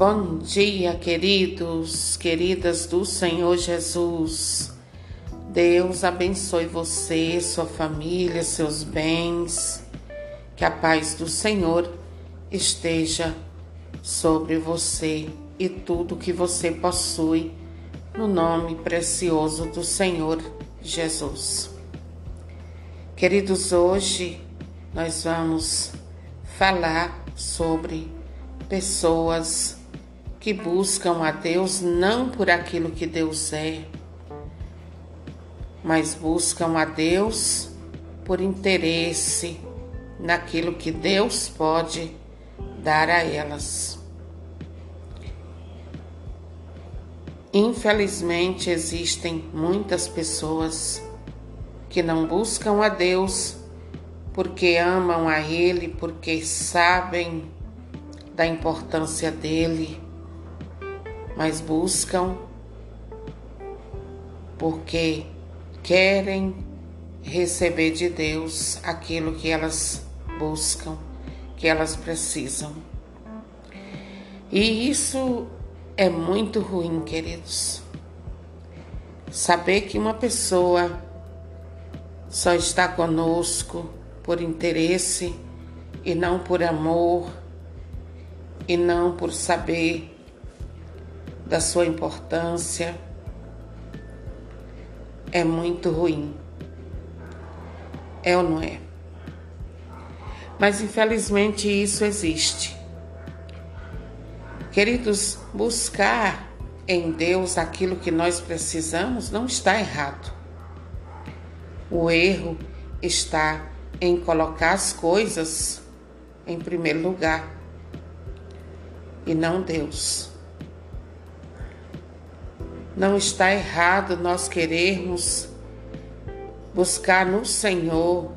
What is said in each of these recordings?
Bom dia, queridos, queridas do Senhor Jesus. Deus abençoe você, sua família, seus bens. Que a paz do Senhor esteja sobre você e tudo que você possui, no nome precioso do Senhor Jesus. Queridos, hoje nós vamos falar sobre pessoas que buscam a Deus não por aquilo que Deus é, mas buscam a Deus por interesse naquilo que Deus pode dar a elas. Infelizmente, existem muitas pessoas que não buscam a Deus porque amam a Ele, porque sabem da importância dele mas buscam porque querem receber de Deus aquilo que elas buscam, que elas precisam. E isso é muito ruim, queridos. Saber que uma pessoa só está conosco por interesse e não por amor, e não por saber da sua importância é muito ruim. É ou não é? Mas infelizmente isso existe. Queridos, buscar em Deus aquilo que nós precisamos não está errado. O erro está em colocar as coisas em primeiro lugar e não Deus. Não está errado nós querermos buscar no Senhor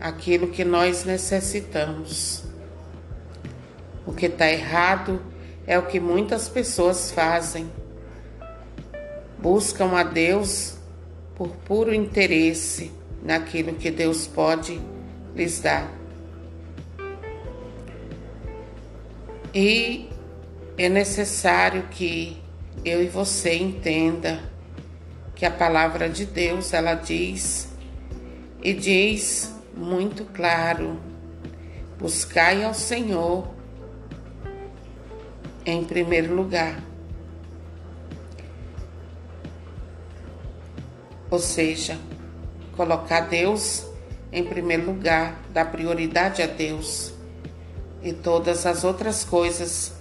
aquilo que nós necessitamos. O que está errado é o que muitas pessoas fazem. Buscam a Deus por puro interesse naquilo que Deus pode lhes dar. E é necessário que eu e você entenda que a palavra de Deus ela diz e diz muito claro: buscai ao Senhor em primeiro lugar. Ou seja, colocar Deus em primeiro lugar, dar prioridade a Deus e todas as outras coisas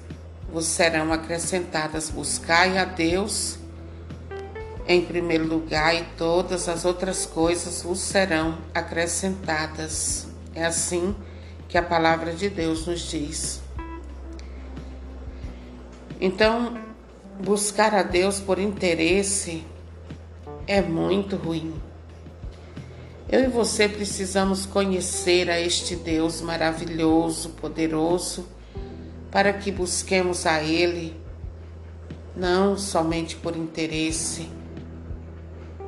vos serão acrescentadas. Buscai a Deus em primeiro lugar, e todas as outras coisas vos serão acrescentadas. É assim que a palavra de Deus nos diz. Então, buscar a Deus por interesse é muito ruim. Eu e você precisamos conhecer a este Deus maravilhoso, poderoso para que busquemos a Ele, não somente por interesse,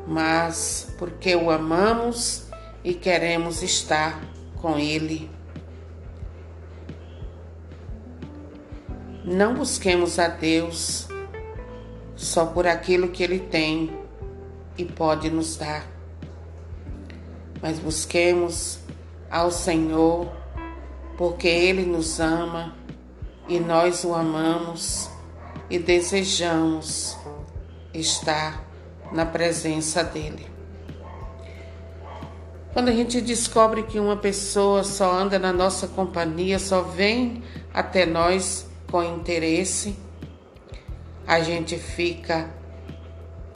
mas porque o amamos e queremos estar com Ele. Não busquemos a Deus só por aquilo que Ele tem e pode nos dar, mas busquemos ao Senhor porque Ele nos ama e nós o amamos e desejamos estar na presença dele. Quando a gente descobre que uma pessoa só anda na nossa companhia, só vem até nós com interesse, a gente fica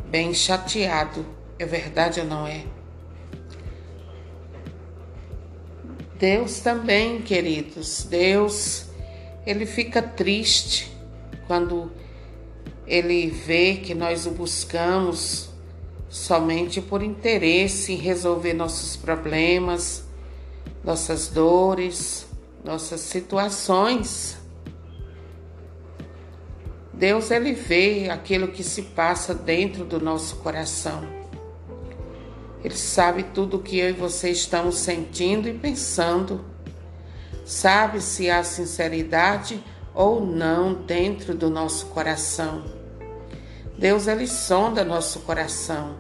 bem chateado. É verdade ou não é? Deus também, queridos, Deus ele fica triste quando ele vê que nós o buscamos somente por interesse em resolver nossos problemas, nossas dores, nossas situações. Deus ele vê aquilo que se passa dentro do nosso coração. Ele sabe tudo o que eu e você estamos sentindo e pensando sabe se há sinceridade ou não dentro do nosso coração. Deus ele sonda nosso coração.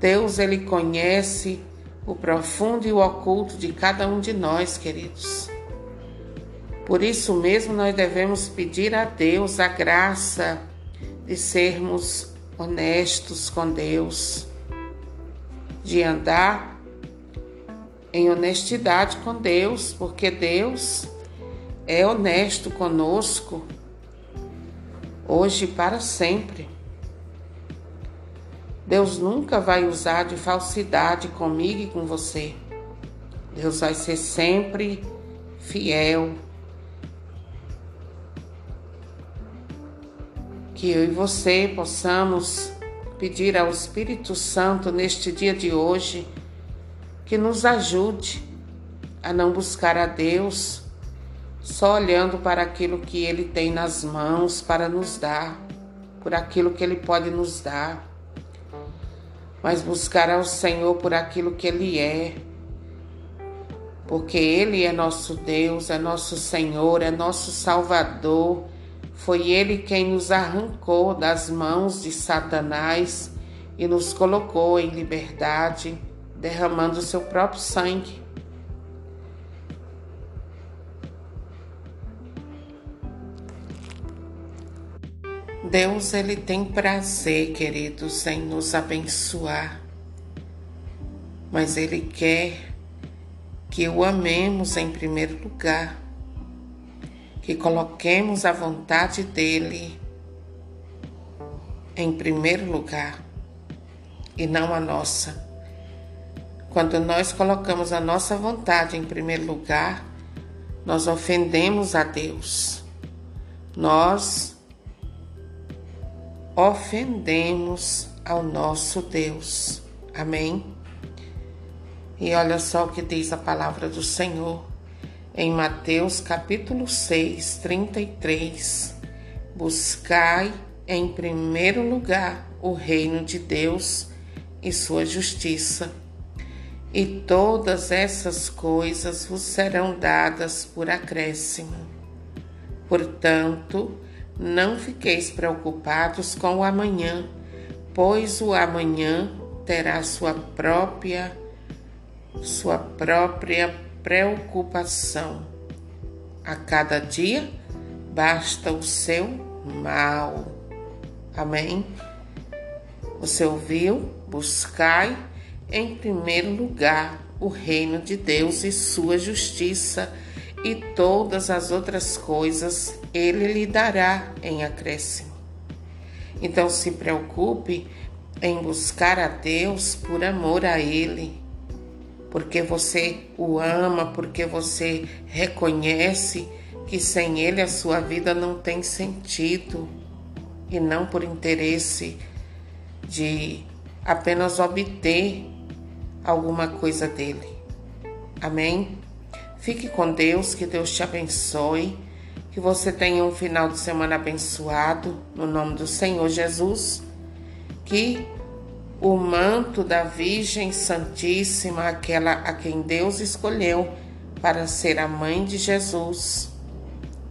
Deus ele conhece o profundo e o oculto de cada um de nós, queridos. Por isso mesmo nós devemos pedir a Deus a graça de sermos honestos com Deus, de andar em honestidade com Deus, porque Deus é honesto conosco hoje e para sempre. Deus nunca vai usar de falsidade comigo e com você. Deus vai ser sempre fiel. Que eu e você possamos pedir ao Espírito Santo neste dia de hoje que nos ajude a não buscar a Deus só olhando para aquilo que Ele tem nas mãos para nos dar, por aquilo que Ele pode nos dar mas buscar ao Senhor por aquilo que Ele é, porque Ele é nosso Deus, é nosso Senhor, é nosso Salvador. Foi Ele quem nos arrancou das mãos de Satanás e nos colocou em liberdade, derramando o seu próprio sangue. Deus ele tem prazer, queridos, em nos abençoar. Mas ele quer que o amemos em primeiro lugar, que coloquemos a vontade dele em primeiro lugar e não a nossa. Quando nós colocamos a nossa vontade em primeiro lugar, nós ofendemos a Deus. Nós ofendemos ao nosso Deus. Amém? E olha só o que diz a palavra do Senhor em Mateus capítulo 6, 33. Buscai em primeiro lugar o reino de Deus e sua justiça, e todas essas coisas vos serão dadas por acréscimo. Portanto, não fiqueis preocupados com o amanhã, pois o amanhã terá sua própria sua própria preocupação. A cada dia basta o seu mal. Amém? Você ouviu? Buscai em primeiro lugar o reino de Deus e sua justiça e todas as outras coisas ele lhe dará em acréscimo. Então se preocupe em buscar a Deus por amor a Ele, porque você o ama, porque você reconhece que sem Ele a sua vida não tem sentido e não por interesse de apenas obter alguma coisa dele. Amém? Fique com Deus, que Deus te abençoe, que você tenha um final de semana abençoado, no nome do Senhor Jesus, que o manto da Virgem Santíssima, aquela a quem Deus escolheu para ser a mãe de Jesus,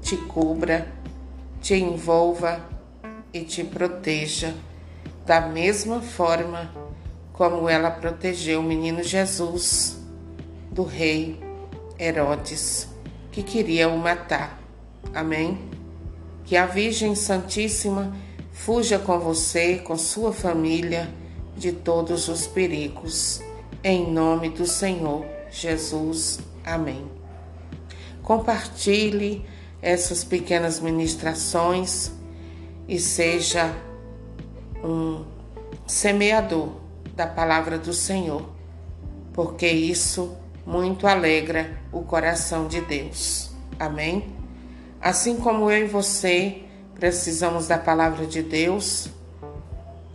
te cubra, te envolva e te proteja da mesma forma como ela protegeu o menino Jesus do rei Herodes, que queria o matar. Amém? Que a Virgem Santíssima fuja com você, com sua família, de todos os perigos. Em nome do Senhor Jesus. Amém. Compartilhe essas pequenas ministrações e seja um semeador da palavra do Senhor, porque isso muito alegra o coração de Deus. Amém? Assim como eu e você precisamos da palavra de Deus,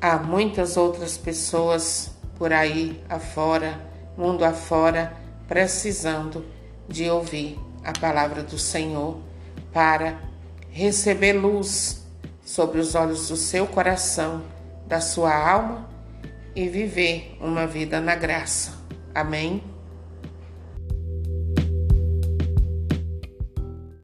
há muitas outras pessoas por aí afora, mundo afora, precisando de ouvir a palavra do Senhor para receber luz sobre os olhos do seu coração, da sua alma e viver uma vida na graça. Amém?